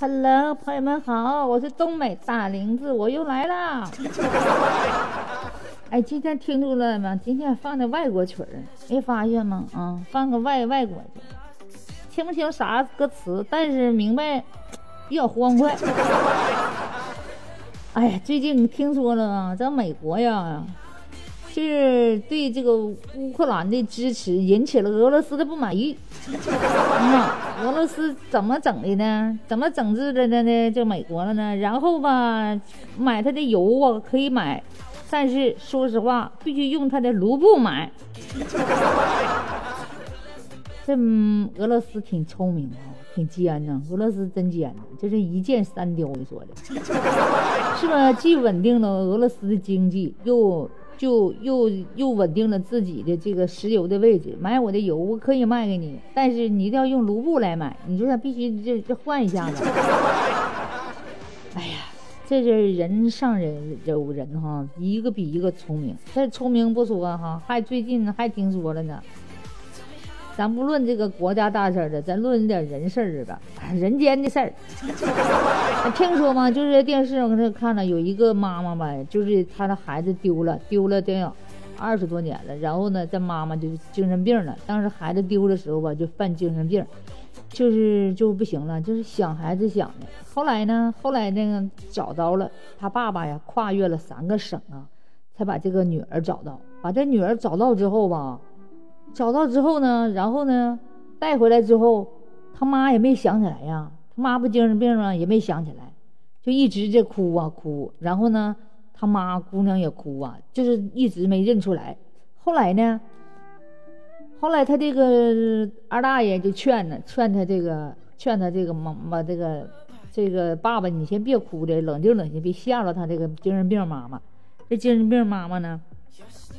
Hello，朋友们好，我是东北大玲子，我又来啦。哎，今天听出来了吗？今天放的外国曲儿，没发现吗？啊，放个外外国的，听不清啥歌词，但是明白比较欢快。哎呀，最近听说了啊，在美国呀，是对这个乌克兰的支持引起了俄罗斯的不满意。嗯，俄罗斯怎么整的呢？怎么整治的呢？就美国了呢？然后吧，买它的油啊可以买，但是说实话，必须用它的卢布买。这俄罗斯挺聪明啊，挺奸呐。俄罗斯真奸呐，这是一箭三雕，你说的，是吧？既稳定了俄罗斯的经济，又。就又又稳定了自己的这个石油的位置，买我的油我可以卖给你，但是你一定要用卢布来买，你说他必须这这换一下子。哎呀，这是人上人有人哈，一个比一个聪明。这聪明不说哈，还最近还听说了呢。咱不论这个国家大事儿的，咱论点人事儿吧，人间的事儿。听说吗？就是电视上看了，有一个妈妈吧，就是她的孩子丢了，丢了得有二十多年了。然后呢，这妈妈就是精神病了。当时孩子丢的时候吧，就犯精神病，就是就不行了，就是想孩子想的。后来呢，后来那个找着了，他爸爸呀，跨越了三个省啊，才把这个女儿找到。把这女儿找到之后吧。找到之后呢，然后呢，带回来之后，他妈也没想起来呀。他妈不精神病吗？也没想起来，就一直在哭啊哭。然后呢，他妈姑娘也哭啊，就是一直没认出来。后来呢，后来他这个二大爷就劝呢，劝他这个，劝他这个妈妈，这个这个爸爸，你先别哭的，冷静冷静，别吓着他这个精神病妈妈。这精神病妈妈呢？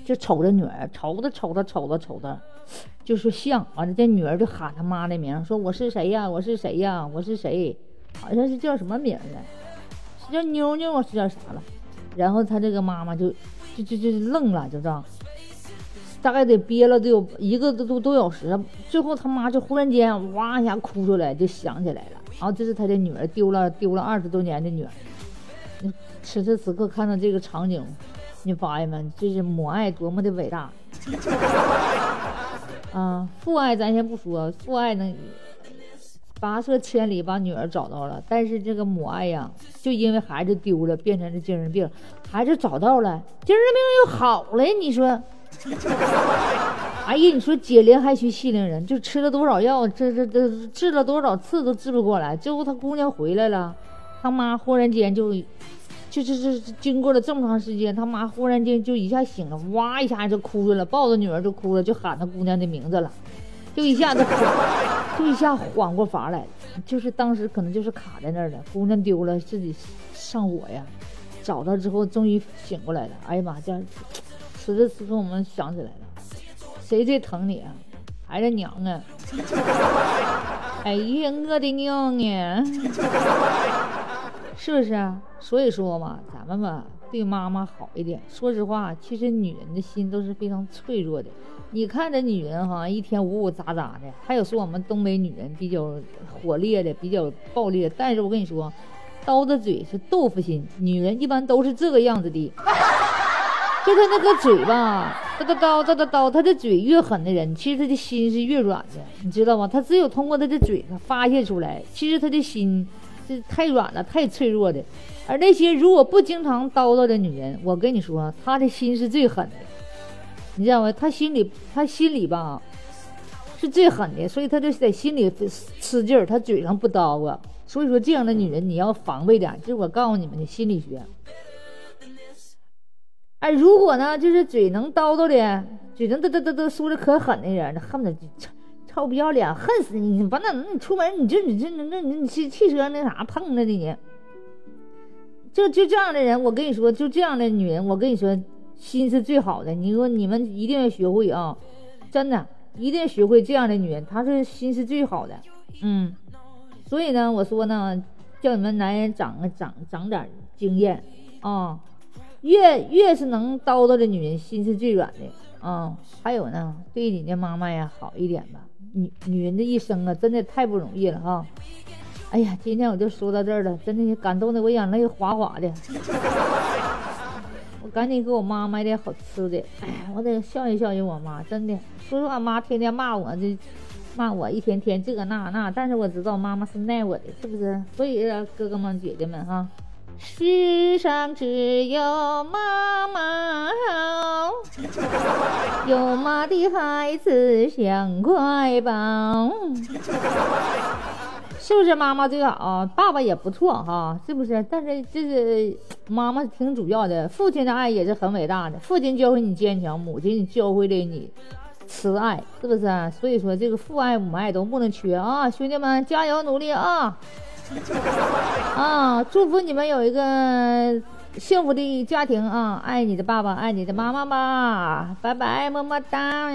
就瞅着女儿，瞅着瞅着瞅着瞅着，就说像。完了，这女儿就喊他妈的名，说我是谁呀？我是谁呀？我是谁？好像是叫什么名呢？是叫妞妞是叫啥了？然后他这个妈妈就就就就愣了，就这样，大概得憋了得有一个多多多小时。最后他妈就忽然间哇一下哭出来，就想起来了。然后这是他的女儿丢了丢了二十多年的女儿。此时此刻看到这个场景。你发现没？这是母爱多么的伟大啊！父爱咱先不说，父爱能跋涉千里把女儿找到了，但是这个母爱呀，就因为孩子丢了变成了精神病，孩子找到了，精神病又好了。你说，哎呀，你说解铃还须系铃人，就吃了多少药，这这这治了多少次都治不过来。最后他姑娘回来了，他妈忽然间就。就是是经过了这么长时间，他妈忽然间就一下醒了，哇一下就哭出来了，抱着女儿就哭了，就喊他姑娘的名字了，就一下子，就一下缓过乏来了。就是当时可能就是卡在那儿了，姑娘丢了，自己上火呀，找到之后终于醒过来了。哎呀妈，这此时此刻我们想起来了，谁最疼你啊？还是娘啊？哎呀，我的娘啊！是不是啊？所以说嘛，咱们嘛对妈妈好一点。说实话，其实女人的心都是非常脆弱的。你看这女人哈，一天呜呜喳喳的，还有说我们东北女人比较火烈的、比较暴烈。但是我跟你说，刀子嘴是豆腐心，女人一般都是这个样子的。就她那个嘴吧，叨叨叨叨叨叨，她的嘴越狠的人，其实她的心是越软的，你知道吗？她只有通过她的嘴她发泄出来，其实她的心。是太软了，太脆弱的。而那些如果不经常叨叨的女人，我跟你说，她的心是最狠的，你知道吗？她心里，她心里吧，是最狠的，所以她就在心里吃劲儿，她嘴上不叨啊。所以说，这样的女人你要防备点。就是我告诉你们的心理学。哎，如果呢，就是嘴能叨叨的，嘴能嘚嘚嘚嘚说的可狠的人，恨不得就。臭不要脸，恨死你！你把那，你出门，你就你这那那你汽汽车那啥碰着的你，就就这样的人，我跟你说，就这样的女人，我跟你说，心是最好的。你说你们一定要学会啊，真的，一定要学会这样的女人，她是心是最好的。嗯，所以呢，我说呢，叫你们男人长长长点经验啊，越越是能叨叨的女人，心是最软的啊。还有呢，对你的妈妈呀好一点吧。女女人的一生啊，真的太不容易了哈。哎呀，今天我就说到这儿了，真的感动的我眼泪哗哗的。我赶紧给我妈买点好吃的，哎，我得孝敬孝敬我妈，真的。说实话，妈天天骂我，这骂我一天天这个那那，但是我知道妈妈是爱我的，是不是？所以哥哥们姐姐们哈。世上只有妈妈好，有妈的孩子像块宝，是不是妈妈最好？爸爸也不错哈，是不是？但是这是妈妈挺主要的，父亲的爱也是很伟大的。父亲教会你坚强，母亲教会了你慈爱，是不是？所以说这个父爱母爱都不能缺啊，兄弟们加油努力啊！祝福你们有一个幸福的家庭啊！爱你的爸爸，爱你的妈妈吧，拜拜，么么哒。